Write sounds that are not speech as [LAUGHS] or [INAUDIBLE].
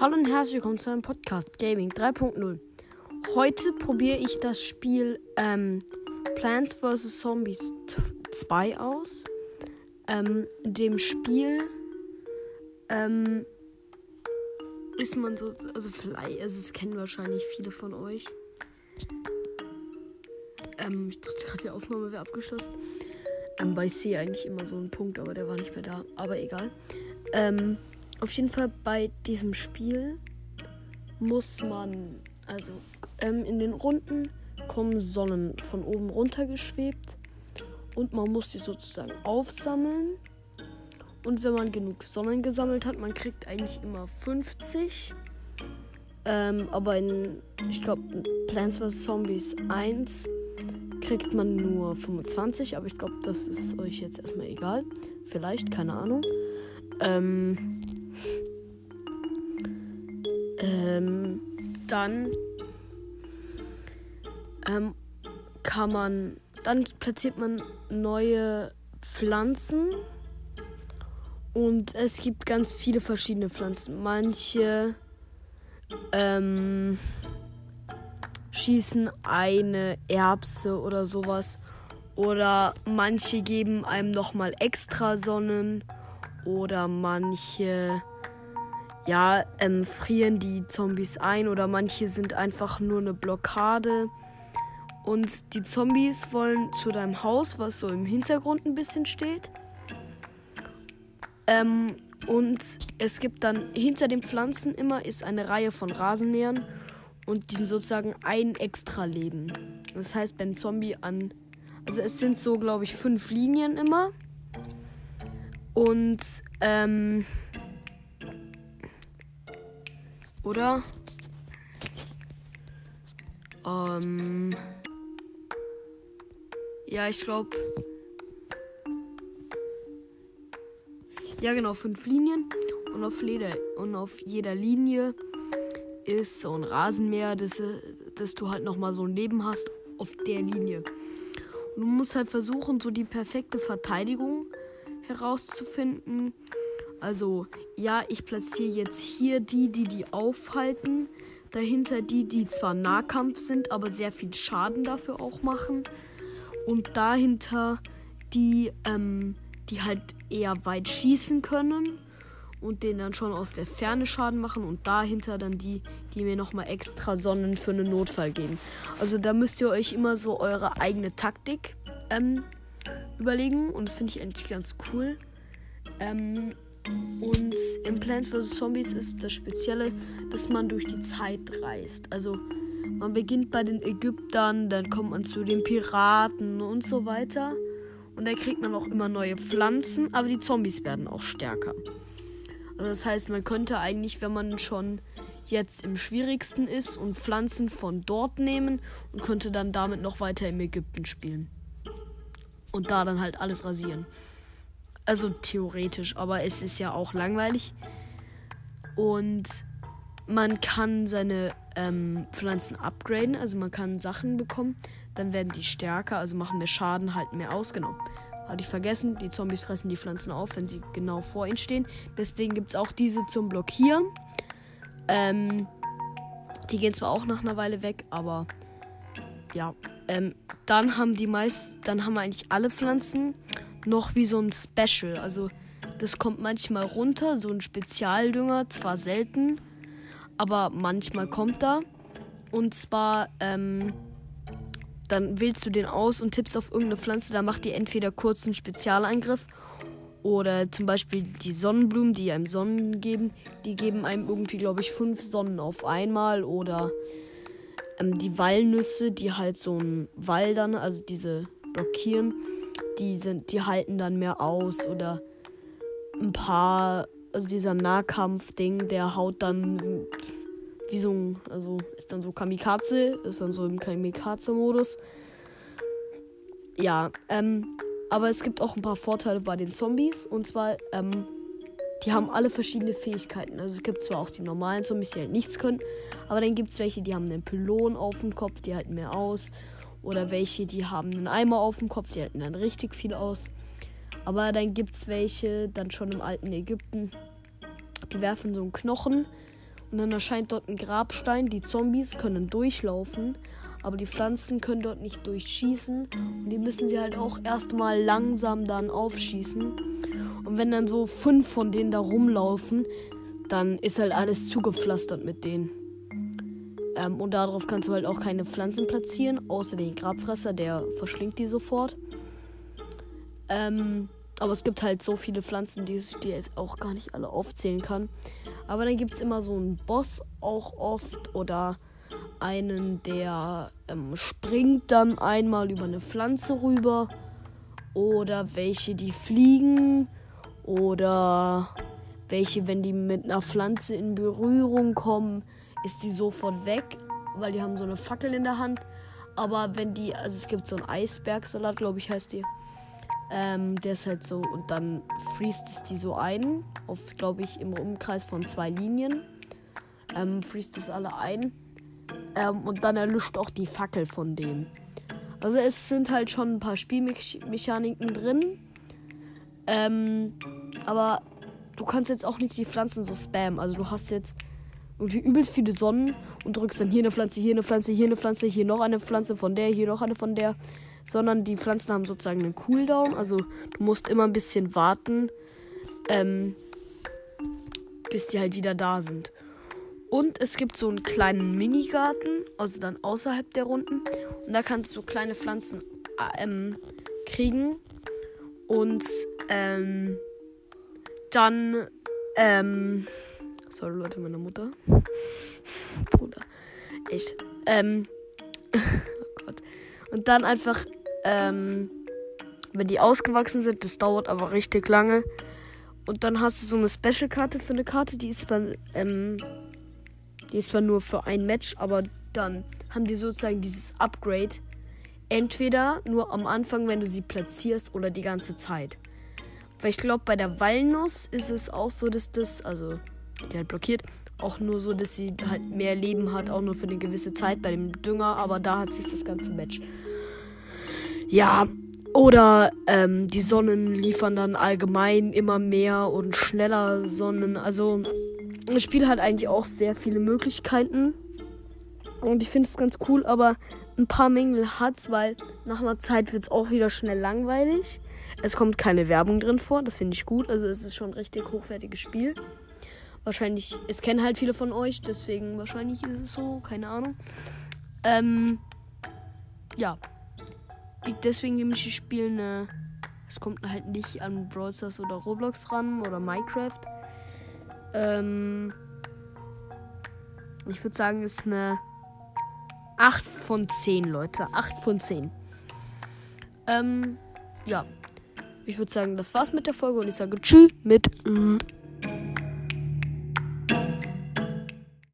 Hallo und herzlich willkommen zu einem Podcast Gaming 3.0. Heute probiere ich das Spiel ähm, Plants vs. Zombies 2 aus. Ähm, in dem Spiel ähm, ist man so, also vielleicht, also es kennen wahrscheinlich viele von euch. Ähm, ich dachte gerade, die Aufnahme wäre abgeschlossen. Ähm, ich sehe eigentlich immer so einen Punkt, aber der war nicht mehr da. Aber egal. Ähm, auf jeden Fall bei diesem Spiel muss man, also ähm, in den Runden kommen Sonnen von oben runter geschwebt und man muss die sozusagen aufsammeln. Und wenn man genug Sonnen gesammelt hat, man kriegt eigentlich immer 50. Ähm, aber in, ich glaube, Plants vs. Zombies 1 kriegt man nur 25, aber ich glaube, das ist euch jetzt erstmal egal. Vielleicht, keine Ahnung. Ähm, dann ähm, kann man, dann platziert man neue Pflanzen und es gibt ganz viele verschiedene Pflanzen. Manche ähm, schießen eine Erbse oder sowas. Oder manche geben einem nochmal extra Sonnen. Oder manche ja, ähm, frieren die Zombies ein oder manche sind einfach nur eine Blockade. Und die Zombies wollen zu deinem Haus, was so im Hintergrund ein bisschen steht. Ähm, und es gibt dann hinter den Pflanzen immer ist eine Reihe von Rasenmähern und die sind sozusagen ein extra Leben. Das heißt, wenn Zombie an. Also es sind so, glaube ich, fünf Linien immer. Und ähm, oder? Ähm. Ja, ich glaube. Ja, genau, fünf Linien. Und auf, Leder, und auf jeder Linie ist so ein Rasenmäher, dass, dass du halt nochmal so ein Leben hast auf der Linie. Und du musst halt versuchen, so die perfekte Verteidigung herauszufinden. Also, ja, ich platziere jetzt hier die, die die aufhalten. Dahinter die, die zwar Nahkampf sind, aber sehr viel Schaden dafür auch machen. Und dahinter die, ähm, die halt eher weit schießen können und den dann schon aus der Ferne Schaden machen. Und dahinter dann die, die mir nochmal extra Sonnen für einen Notfall geben. Also da müsst ihr euch immer so eure eigene Taktik ähm, überlegen. Und das finde ich eigentlich ganz cool. Ähm, und in Plants vs. Zombies ist das Spezielle, dass man durch die Zeit reist. Also man beginnt bei den Ägyptern, dann kommt man zu den Piraten und so weiter. Und da kriegt man auch immer neue Pflanzen, aber die Zombies werden auch stärker. Also das heißt, man könnte eigentlich, wenn man schon jetzt im schwierigsten ist und Pflanzen von dort nehmen und könnte dann damit noch weiter im Ägypten spielen. Und da dann halt alles rasieren. Also theoretisch, aber es ist ja auch langweilig. Und man kann seine ähm, Pflanzen upgraden, also man kann Sachen bekommen, dann werden die stärker, also machen mehr Schaden, halten mehr aus, genau. Hatte ich vergessen, die Zombies fressen die Pflanzen auf, wenn sie genau vor ihnen stehen. Deswegen gibt es auch diese zum Blockieren. Ähm, die gehen zwar auch nach einer Weile weg, aber ja. Ähm, dann haben die meist, dann haben eigentlich alle Pflanzen noch wie so ein Special. Also das kommt manchmal runter, so ein Spezialdünger, zwar selten, aber manchmal kommt da. Und zwar, ähm, dann wählst du den aus und tippst auf irgendeine Pflanze, da macht die entweder kurz einen Spezialangriff oder zum Beispiel die Sonnenblumen, die einem Sonnen geben, die geben einem irgendwie, glaube ich, fünf Sonnen auf einmal oder ähm, die Walnüsse, die halt so einen Wall dann, also diese blockieren, die sind, die halten dann mehr aus oder ein paar, also dieser Nahkampf-Ding, der haut dann wie so also ist dann so Kamikaze, ist dann so im Kamikaze-Modus. Ja, ähm, aber es gibt auch ein paar Vorteile bei den Zombies und zwar, ähm, die haben alle verschiedene Fähigkeiten. Also es gibt zwar auch die normalen Zombies, die halt nichts können, aber dann gibt es welche, die haben einen Pylon auf dem Kopf, die halten mehr aus. Oder welche, die haben einen Eimer auf dem Kopf, die halten dann richtig viel aus. Aber dann gibt es welche, dann schon im alten Ägypten, die werfen so einen Knochen Und dann erscheint dort ein Grabstein. Die Zombies können durchlaufen, aber die Pflanzen können dort nicht durchschießen. Und die müssen sie halt auch erstmal langsam dann aufschießen. Und wenn dann so fünf von denen da rumlaufen, dann ist halt alles zugepflastert mit denen. Ähm, und darauf kannst du halt auch keine Pflanzen platzieren, außer den Grabfresser, der verschlingt die sofort. Ähm, aber es gibt halt so viele Pflanzen, die ich dir jetzt auch gar nicht alle aufzählen kann. Aber dann gibt es immer so einen Boss auch oft oder einen, der ähm, springt dann einmal über eine Pflanze rüber. Oder welche, die fliegen. Oder welche, wenn die mit einer Pflanze in Berührung kommen, ist die sofort weg, weil die haben so eine Fackel in der Hand. Aber wenn die, also es gibt so einen Eisbergsalat, glaube ich, heißt die. Ähm, der ist halt so, und dann friest es die so ein, auf, glaube ich, im Umkreis von zwei Linien. Ähm, friest es alle ein. Ähm, und dann erlischt auch die Fackel von denen. Also es sind halt schon ein paar Spielmechaniken drin. Ähm, aber du kannst jetzt auch nicht die Pflanzen so spammen. Also du hast jetzt irgendwie übelst viele Sonnen und drückst dann hier eine Pflanze, hier eine Pflanze, hier eine Pflanze, hier noch eine Pflanze von der, hier noch eine von der sondern die Pflanzen haben sozusagen einen Cooldown. Also du musst immer ein bisschen warten, ähm, bis die halt wieder da sind. Und es gibt so einen kleinen Minigarten, also dann außerhalb der Runden. Und da kannst du kleine Pflanzen ähm, kriegen. Und ähm, dann, ähm, sorry Leute, meine Mutter. [LAUGHS] Bruder. Echt. Ähm, [LAUGHS] oh Gott. Und dann einfach, ähm, wenn die ausgewachsen sind, das dauert aber richtig lange. Und dann hast du so eine Special-Karte für eine Karte, die ist zwar, ähm, die ist zwar nur für ein Match, aber dann haben die sozusagen dieses Upgrade entweder nur am Anfang, wenn du sie platzierst, oder die ganze Zeit. Weil ich glaube, bei der Walnuss ist es auch so, dass das, also die halt blockiert, auch nur so, dass sie halt mehr Leben hat, auch nur für eine gewisse Zeit bei dem Dünger, aber da hat sich das ganze Match. Ja, oder ähm, die Sonnen liefern dann allgemein immer mehr und schneller Sonnen. Also das Spiel hat eigentlich auch sehr viele Möglichkeiten. Und ich finde es ganz cool, aber ein paar Mängel hat es, weil nach einer Zeit wird es auch wieder schnell langweilig. Es kommt keine Werbung drin vor, das finde ich gut. Also es ist schon ein richtig hochwertiges Spiel. Wahrscheinlich, es kennen halt viele von euch, deswegen wahrscheinlich ist es so, keine Ahnung. Ähm, ja. Deswegen nehme ich das Spiel eine. Es kommt halt nicht an Brawl Stars oder Roblox ran oder Minecraft. Ähm, ich würde sagen, es ist eine 8 von 10, Leute. 8 von 10. Ähm, ja. Ich würde sagen, das war's mit der Folge und ich sage Tschüss mit.